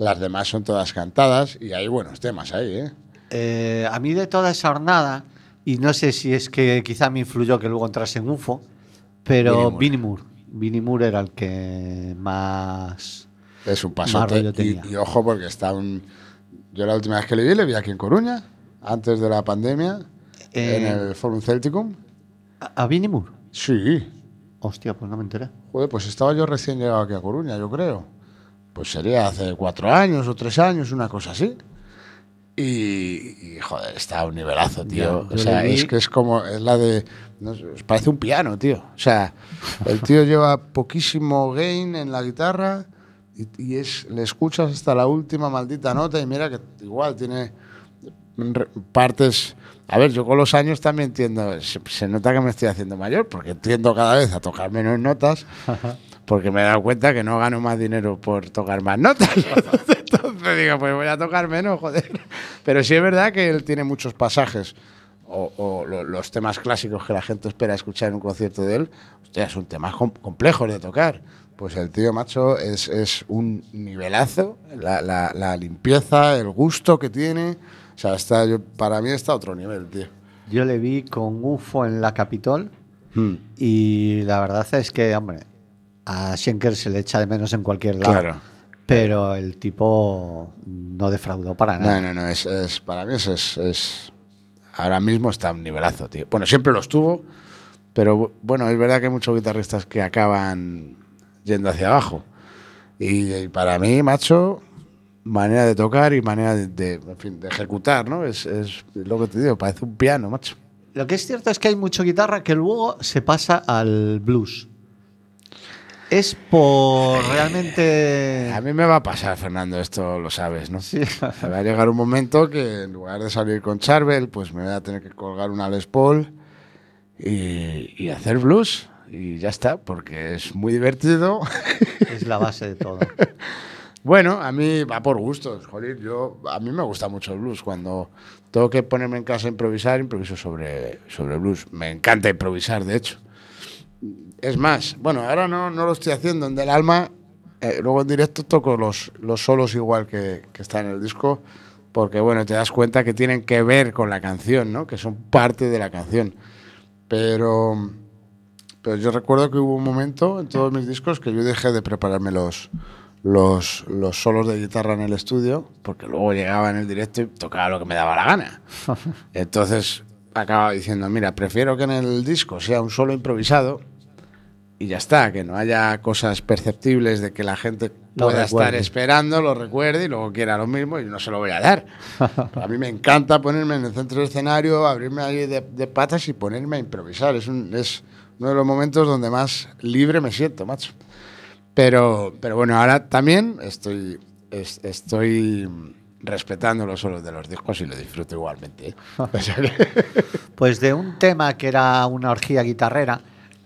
las demás son todas cantadas y hay buenos temas ahí, ¿eh? ¿eh? a mí de toda esa jornada, y no sé si es que quizá me influyó que luego entrase en UFO, pero Vinnie Moore. Vinnie Moore era el que más. Es un paso. Y, y, ojo, porque está un. Yo la última vez que le vi, le vi aquí en Coruña, antes de la pandemia, en eh, el Forum Celticum. ¿A, a Vinnie Moore? Sí. Hostia, pues no me enteré. Joder, pues estaba yo recién llegado aquí a Coruña, yo creo pues sería hace cuatro años o tres años, una cosa así. Y, joder, está a un nivelazo, tío. o sea, es que es como, es la de, parece un piano, tío. O sea, el tío lleva poquísimo gain en la guitarra y, es, le escuchas hasta la última maldita nota y mira que igual tiene partes... A ver, yo con los años también entiendo, se, se nota que me estoy haciendo mayor, porque entiendo cada vez a tocar menos notas. Porque me he dado cuenta que no gano más dinero por tocar más notas. *laughs* Entonces digo, pues voy a tocar menos, joder. Pero sí es verdad que él tiene muchos pasajes o, los temas clásicos que la gente espera escuchar en un concierto de él, hostia, son temas complejos de tocar. Pues el tío macho es, es un nivelazo, la, la, limpieza, el gusto que tiene. O sea, está, yo, para mí está a otro nivel, tío. Yo le vi con UFO en la Capitol hmm. y la verdad es que, hombre, a Schenker se le echa de menos en cualquier lado. Claro. Pero el tipo no defraudó para nada. No, no, no. Es, para mí es, es, Ahora mismo está un nivelazo, tío. Bueno, siempre lo estuvo. Pero bueno, es verdad que hay muchos guitarristas que acaban yendo hacia abajo. Y, para mí, macho, manera de tocar y manera de, de, de ejecutar, ¿no? Es, es, lo que te digo, parece un piano, macho. Lo que es cierto es que hay mucha guitarra que luego se pasa al blues es por realmente... A mí me va a pasar, Fernando, esto lo sabes, ¿no? Sí. va a llegar un momento que en lugar de salir con Charvel, pues me voy a tener que colgar una Les Paul y, hacer blues. Y ya está, porque es muy divertido. *laughs* Es la base de todo. *laughs* Bueno, a mí va por gustos, joder. Yo, a mí me gusta mucho el blues. Cuando tengo que ponerme en casa a improvisar, improviso sobre, sobre blues. Me encanta improvisar, de hecho. Es más, bueno, ahora no, no lo estoy haciendo en Del Alma. Eh, luego en directo toco los, los solos igual que, que está en el disco, porque bueno, te das cuenta que tienen que ver con la canción, ¿no? Que son parte de la canción. Pero, pero yo recuerdo que hubo un momento en todos mis discos que yo dejé de prepararme los, los, los solos de guitarra en el estudio, porque luego llegaba en el directo y tocaba lo que me daba la gana. *laughs* Entonces acababa diciendo, mira, prefiero que en el disco sea un solo improvisado y ya está, que no haya cosas perceptibles de que la gente pueda estar esperando, lo recuerde y luego quiera lo mismo y no se lo voy a dar. *laughs* a mí me encanta ponerme en el centro del escenario, abrirme ahí de, patas y ponerme a improvisar. Es, un, es uno de los momentos donde más libre me siento, macho. Pero, pero bueno, ahora también estoy, estoy respetando los solos de los discos y lo disfruto igualmente. ¿eh? *laughs* *laughs* pues de un tema que era una orgía guitarrera,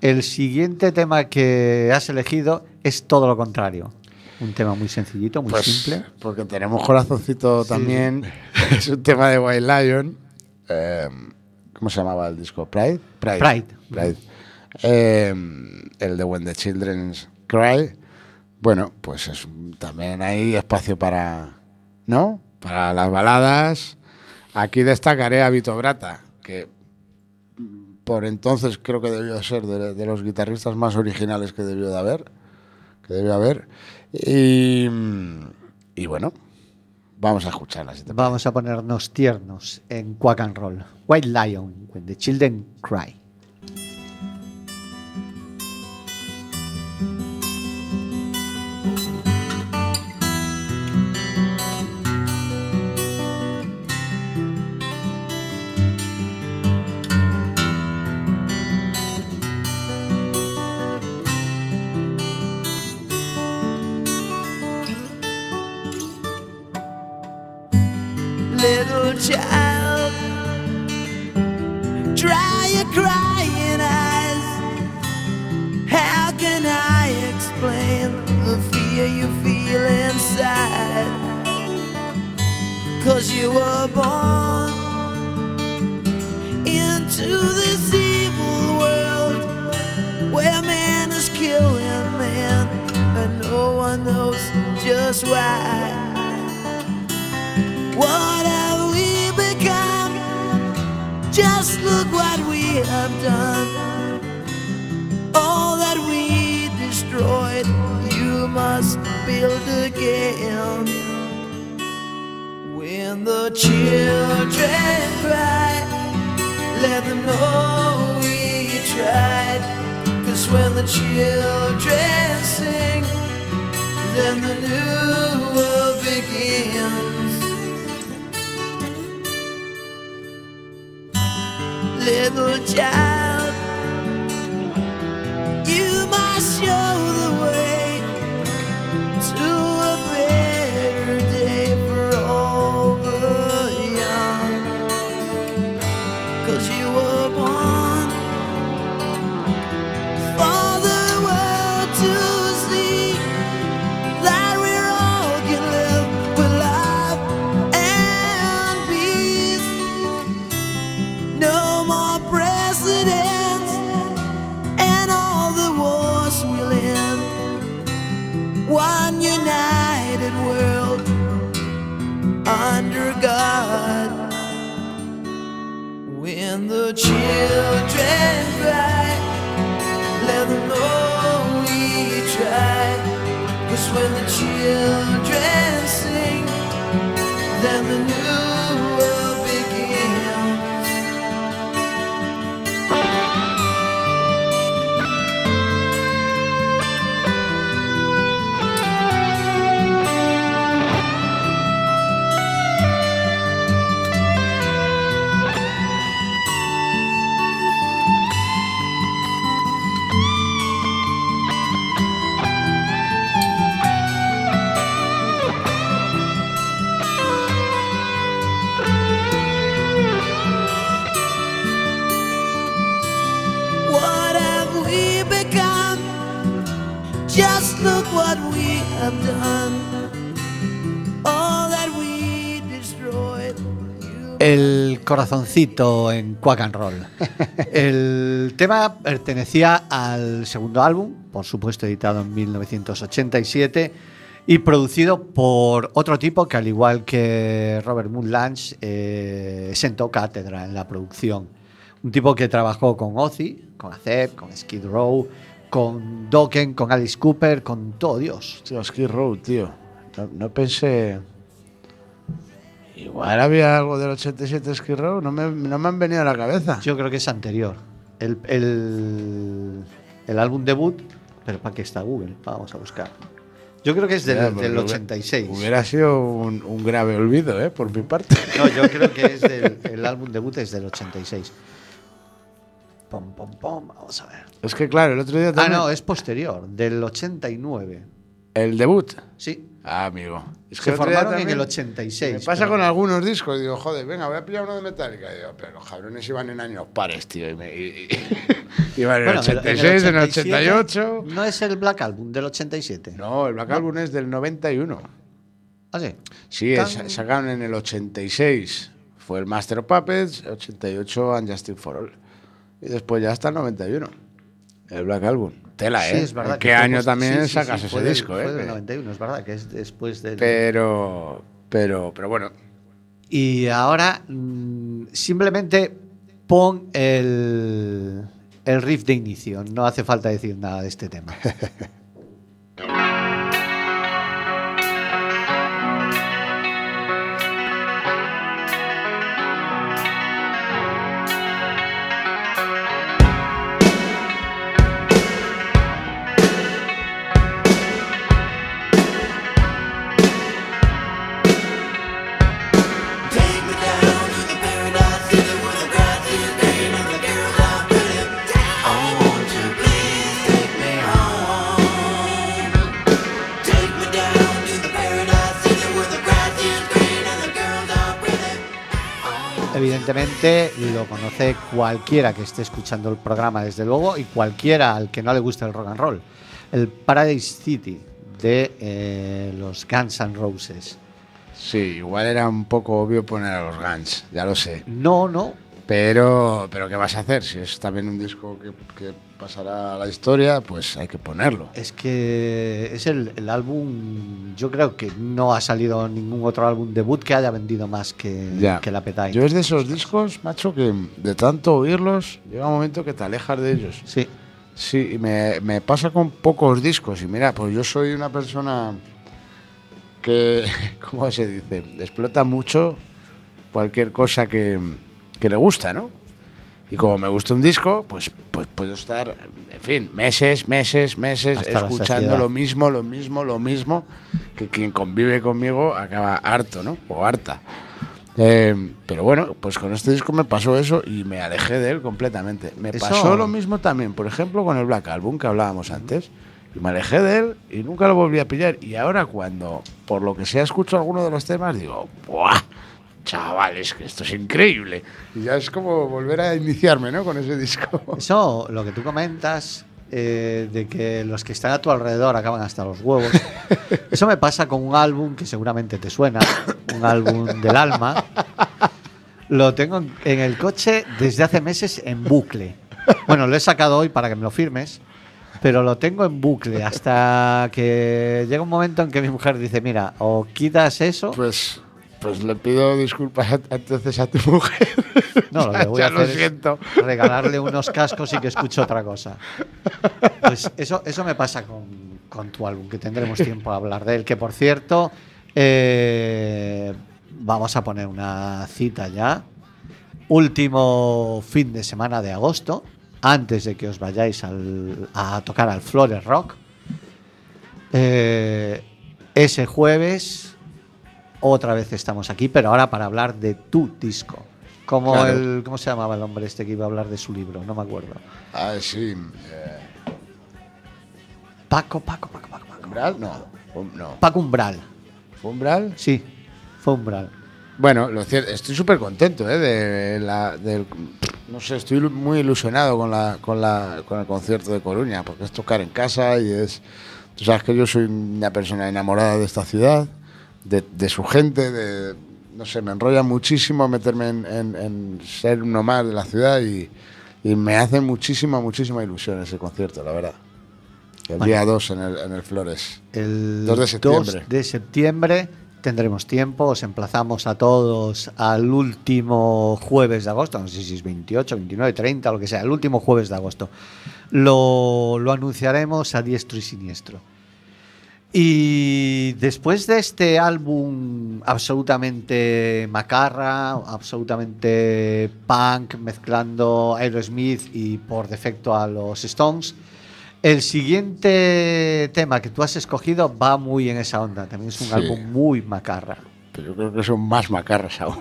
el siguiente tema que has elegido es todo lo contrario. Un tema muy sencillito, muy pues, simple. Porque tenemos corazoncito también. *laughs* es un tema de White Lion. Em, ¿Cómo se llamaba el disco? Pride. Pride. Pride. Em, el de When the Children Cry. Bueno, pues es también hay espacio para. ¿No? Para las baladas. Aquí destacaré a Vito Brata, que por entonces creo que debió ser de, los guitarristas más originales que debió de haber, que debió haber. Y, bueno, vamos a escucharla. vamos a ponernos tiernos en Quack and Roll. White Lion, When the Children Cry. Born into this evil world where man is killing man and no one knows just why. What have we become? Just look what we have done. All that we destroyed, you must build again. When the children cry, let them know we tried. Cause when the children sing, then the new world begins. Little child, El corazoncito en Quack and Roll. El tema pertenecía al segundo álbum, por supuesto editado en 1987 y producido por otro tipo que al igual que Robert Moonlands eh, sentó cátedra en la producción. Un tipo que trabajó con Ozzy, con Acep, con Skid Row, con Dokken, con Alice Cooper, con todo Dios. Tío, Skid Row, tío. No, no pensé. Igual había algo del 87 Skid Row, no me, no me han venido a la cabeza. Yo creo que es anterior. El, el, el álbum debut, pero ¿para qué está Google? Vamos a buscar. Yo creo que es del, Ya, porque del hubiera- 86. Hubiera sido un, un grave olvido, ¿eh? Por mi parte. *laughs* No, yo creo que es del, el álbum debut es del 86. Pom, pom, pom, vamos a ver. Es que, claro, el otro día Ah, también. no, es posterior, del 89. El debut. Sí, Ah, amigo. Es se el otro día formaron en el 86. Me pasa pero- con algunos discos. Digo, joder, venga, voy a pillar uno de Metallica. Y digo, pero los cabrones iban en años pares, tío. Y me, y- y- *laughs* iban en el Bueno, 86, en el 87, 88. No es el Black Album del 87. No, el Black Album es del 91. Ah, sí. Sí, Tan- sacaron en el 86. Fue el Master of Puppets, 88 and Justice for All. Y después ya hasta el 91. El Black Album. Tela, Sí, ¿eh? es verdad. ¿En que qué fue año también sí, sí, sí, sacas fue ese del- disco, Fue eh? del 91, es verdad, que es después del. Pero, pero, pero bueno. Y ahora mm, simplemente pon el, el riff de inicio. No hace falta decir nada de este tema. *laughs* cualquiera que esté escuchando el programa, desde luego, y cualquiera al que no le guste el rock and roll. El Paradise City de eh, los Guns N' Roses. Sí, igual era un poco obvio poner a los Guns, ya lo sé. No, no. Pero, pero ¿qué vas a hacer? Si es también un disco que, que pasará a la historia, pues hay que ponerlo. Es que es el, el, álbum, yo creo que no ha salido ningún otro álbum debut que haya vendido más que, Ya. que la Appetite. Yo es de esos discos, macho, que de tanto oírlos, llega un momento que te alejas de ellos. Sí, Sí, y me, me pasa con pocos discos. Y mira, pues yo soy una persona que, *laughs* ¿cómo se dice? Explota mucho cualquier cosa que, que le gusta, ¿no? Y como me gusta un disco, pues, pues puedo estar, en fin, meses, meses, meses Hasta escuchando lo mismo, lo mismo, lo mismo, que quien convive conmigo acaba harto, ¿no? O harta. Eh, pero bueno, pues con este disco me pasó eso y me alejé de él completamente. Me Eso- pasó lo mismo también, por ejemplo, con el Black Album que hablábamos antes. Y me alejé de él y nunca lo volví a pillar. Y ahora cuando, por lo que sea, escucho alguno de los temas, digo, ¡buah! Chavales, que esto es increíble. Y ya es como volver a iniciarme, ¿no? Con ese disco. eso, lo que tú comentas, eh, de que los que están a tu alrededor acaban hasta los huevos. Eso me pasa con un álbum que seguramente te suena, un álbum del alma. Lo tengo en- en el coche desde hace meses en bucle. Bueno, lo he sacado hoy para que me lo firmes, pero lo tengo en bucle hasta que llega un momento en que mi mujer dice, mira, o quitas eso, Pues, pues le pido disculpas a- entonces a tu mujer. no, lo que *laughs* voy ya a lo hacer es siento. regalarle unos cascos y que escuche otra cosa. Pues eso, eso me pasa con, con tu álbum, que tendremos tiempo a hablar de él, que por cierto, eh, vamos a poner una cita ya. Último fin de semana de agosto, antes de que os vayáis al- a tocar al Flores Rock. Eh, ese jueves, otra vez estamos aquí, pero ahora para hablar de tu disco. Como Claro. el, ¿Cómo se llamaba el hombre este que iba a hablar de su libro? No me acuerdo. Ah, sí. eh, Paco, Paco, Paco, Paco, Paco. ¿Umbral? No. Um- no. Paco Umbral. ¿Fue Umbral? Sí, fue Umbral. Bueno, lo cierto, estoy súper contento, ¿eh? De la, del, no sé, estoy muy ilusionado con, la, con, la, con el concierto de Coruña, porque es tocar en casa y es... Tú sabes que yo soy una persona enamorada de esta ciudad, de, de su gente, de... No sé, me enrolla muchísimo meterme en, en- en ser uno más de la ciudad y, y me hace muchísima, muchísima ilusión ese concierto, la verdad. El Bueno. día 2 en el, en el Flores. El 2 de septiembre. 2 de septiembre tendremos tiempo, os emplazamos a todos al último jueves de agosto, no sé si es 28, 29, 30, lo que sea, el último jueves de agosto. Lo, lo anunciaremos a diestro y siniestro. Y después de este álbum absolutamente macarra, absolutamente punk, mezclando Aerosmith y por defecto a los Stones, el siguiente tema que tú has escogido va muy en esa onda. También es un Sí. álbum muy macarra. Pero yo creo que son más macarras aún.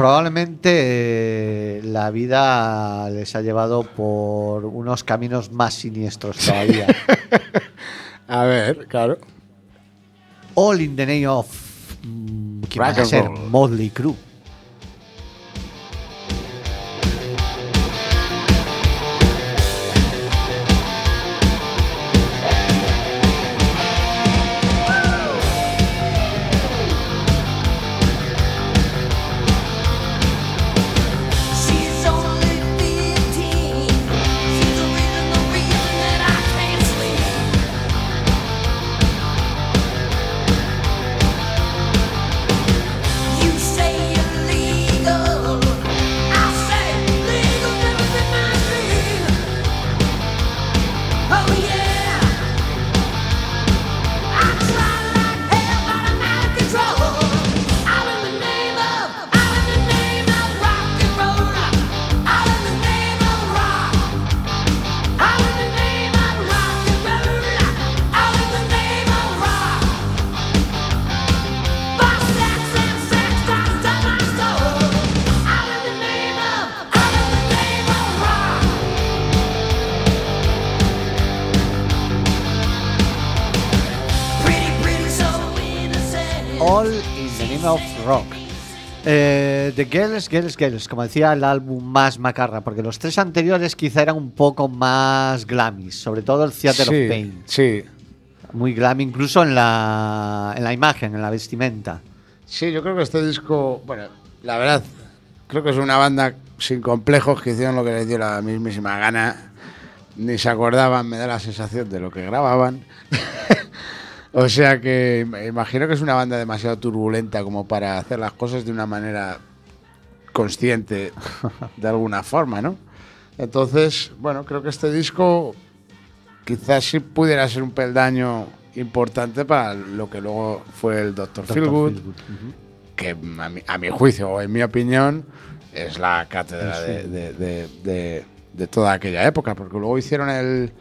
Probablemente eh, la vida les ha llevado por unos caminos más siniestros todavía. *laughs* A ver, claro. All in the name of. mm, ¿Quién Rock va a ser? Motley Crue. The Girls, Girls, Girls, como decía, el álbum más macarra, porque los tres anteriores quizá eran un poco más glammy, sobre todo el Theater sí, of Pain. Sí, Muy glam, incluso en la, en la imagen, en la vestimenta. Sí, yo creo que este disco, bueno, la verdad, creo que es una banda sin complejos que hicieron lo que les dio la mismísima gana. Ni se acordaban, me da la sensación de lo que grababan. *laughs* o sea que me imagino que es una banda demasiado turbulenta como para hacer las cosas de una manera consciente, de alguna forma, ¿no? Entonces, bueno, creo que este disco quizás sí pudiera ser un peldaño importante para lo que luego fue el Dr. Dr. Feelgood, Feelgood, que a mi, a mi juicio o en mi opinión es la cátedra Sí. de, de- de- de- de toda aquella época, porque luego hicieron el,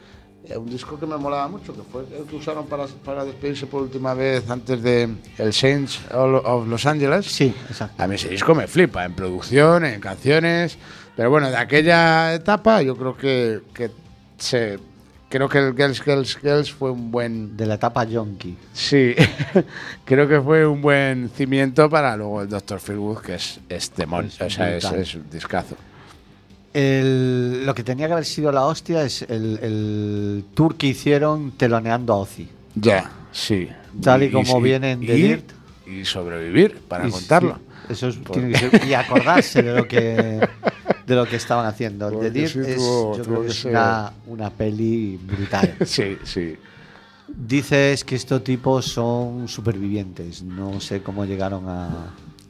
eh, un disco que me molaba mucho, que fue el que usaron para, para despedirse por última vez antes de el Saints of Los Angeles. Sí, exacto. A mí ese disco me flipa, en producción, en canciones. Pero bueno, de aquella etapa yo creo que, que se. Creo que el Girls, Girls, Girls fue un buen. De la etapa Yonky. Sí, *laughs* creo que fue un buen cimiento para luego el Dr. Feelgood, que es, es demon, Es o sea, es un discazo. El- lo que tenía que haber sido la hostia es el, el tour que hicieron teloneando a Ozzy. Ya, sí. Tal y como viene en The y- Dirt. Y sobrevivir para contarlo. sí, eso es- Por- tiene que ser- y acordarse de lo que *laughs* de lo que estaban haciendo. Porque The Dirt sí es, tuvo- yo creo que es una, una peli brutal. *laughs* Sí, sí. Dices que estos tipos son supervivientes. No sé cómo llegaron a.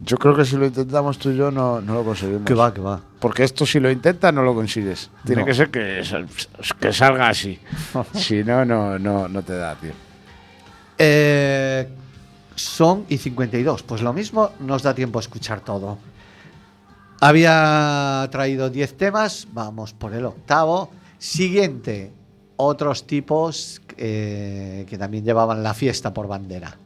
Yo creo que si lo intentamos tú y yo no, no lo conseguimos. Que va, que va. Porque esto si lo intentas no lo consigues. Tiene No. que ser que, que salga así. *laughs* si no, no, no, no te da, tío. Eh, son y 52. Pues lo mismo nos da tiempo a escuchar todo. Había traído 10 temas, vamos por el octavo. Siguiente, otros tipos eh, que también llevaban la fiesta por bandera.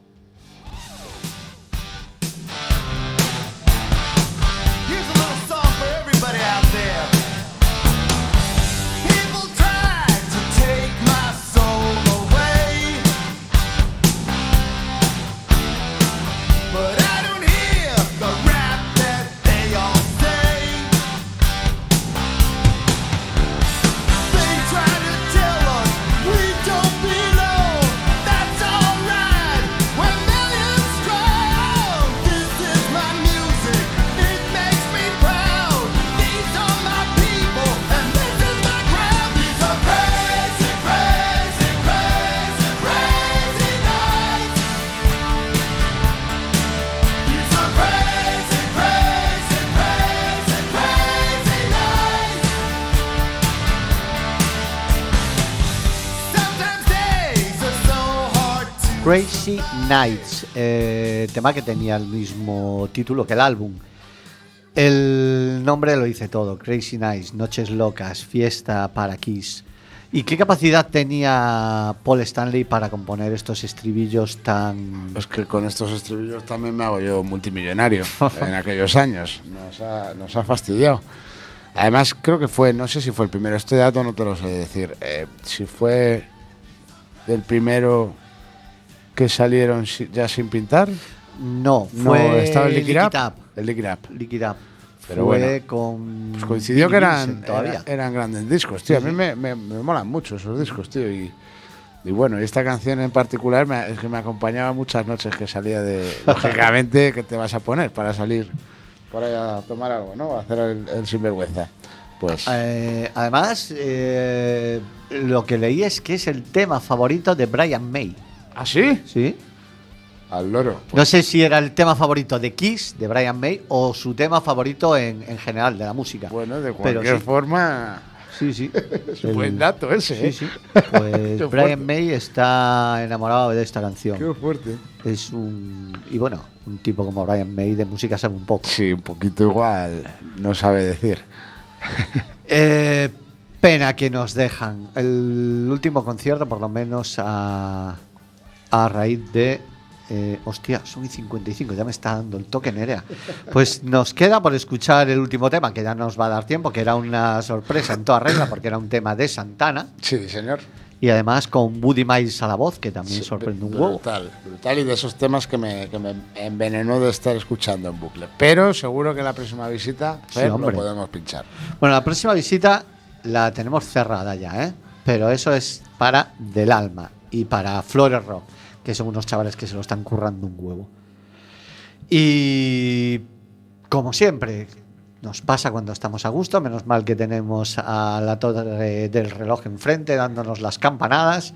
Crazy Nights, eh, tema que tenía el mismo título que el álbum. El nombre lo dice todo, Crazy Nights, Noches Locas, Fiesta para Kiss. ¿Y qué capacidad tenía Paul Stanley para componer estos estribillos tan... Es que con estos estribillos también me hago yo multimillonario *laughs* en aquellos años. Nos ha, nos ha fastidiado. Además, creo que fue, no sé si fue el primero, este dato no te lo sé decir. eh, si fue el primero que salieron ya sin pintar. No, No, fue estaba el Lick It Up. El Lick It Up. Lick It Up. Pero fue bueno, con... Pues coincidió que eran, todavía. era- eran grandes discos, tío. A mí me, me, me molan mucho esos discos, tío. Y, y bueno, esta canción en particular me, es que me acompañaba muchas noches que salía de. *laughs* Lógicamente, que te vas a poner para salir por ahí a tomar algo, ¿no? A hacer el, el sinvergüenza. Pues. Eh, además, eh, lo que leí es que es el tema favorito de Brian May. ¿Ah, sí? ¿Sí? Al loro. No sé si era el tema favorito de Kiss, de Brian May, o su tema favorito en, en general de la música. Bueno, de cualquier sí. forma. Sí, sí. Es un buen dato ese, Sí, ¿eh? sí. *laughs* Pues Brian fuerte. May está enamorado de esta canción. Qué fuerte. Es un. Y bueno, un tipo como Brian May de música sabe un poco. Sí, un poquito igual. No sabe decir. *laughs* Eh, pena que nos dejan. El último concierto, por lo menos a, a raíz de. eh, hostia, son y 55, ya me está dando el toque Nerea. Pues nos queda por escuchar el último tema, que ya nos va a dar tiempo, que era una sorpresa en toda regla, porque era un tema de Santana. Sí, señor. Y además con Buddy Miles a la voz, que también Sí, sorprende un br- huevo. Brutal, brutal y de esos temas que me, que me envenenó de estar escuchando en bucle. Pero seguro que la próxima visita Sí, Fer, lo podemos pinchar. Bueno, la próxima visita la tenemos cerrada ya, ¿eh? Pero eso es para Del Alma y para Flores Rock, que son unos chavales que se lo están currando un huevo. Y como siempre, nos pasa cuando estamos a gusto, menos mal que tenemos a la torre del reloj enfrente dándonos las campanadas,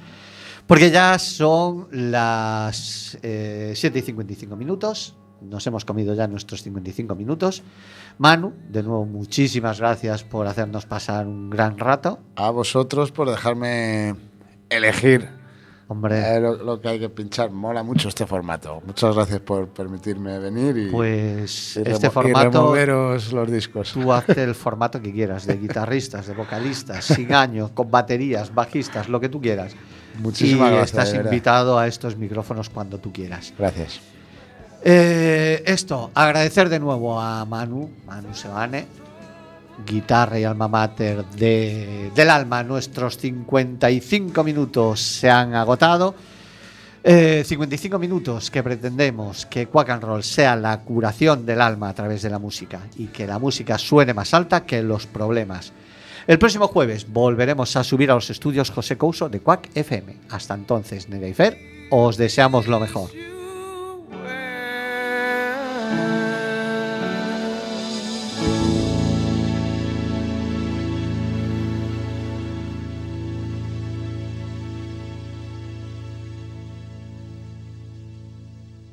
porque ya son las eh, 7 y 55 minutos, nos hemos comido ya nuestros 55 minutos. Manu, de nuevo, muchísimas gracias por hacernos pasar un gran rato. A vosotros por dejarme elegir Hombre, eh, lo, lo que hay que pinchar. Mola mucho este formato. Muchas gracias por permitirme venir y, pues y este y formato, removeros los discos. tú hazte el formato que quieras, de guitarristas, de vocalistas, *laughs* sin año, con baterías, bajistas, lo que tú quieras. Muchísimas y gracias, estás invitado a estos micrófonos cuando tú quieras. Gracias. Eh, esto, agradecer de nuevo a Manu, Manu Sebane, guitarra y alma mater de, del alma. Nuestros 55 minutos se han agotado. Eh, 55 minutos que pretendemos que Quack and Roll sea la curación del alma a través de la música y que la música suene más alta que los problemas. El próximo jueves volveremos a subir a los estudios José Couso de Quack FM. Hasta entonces, Nereifer, os deseamos lo mejor.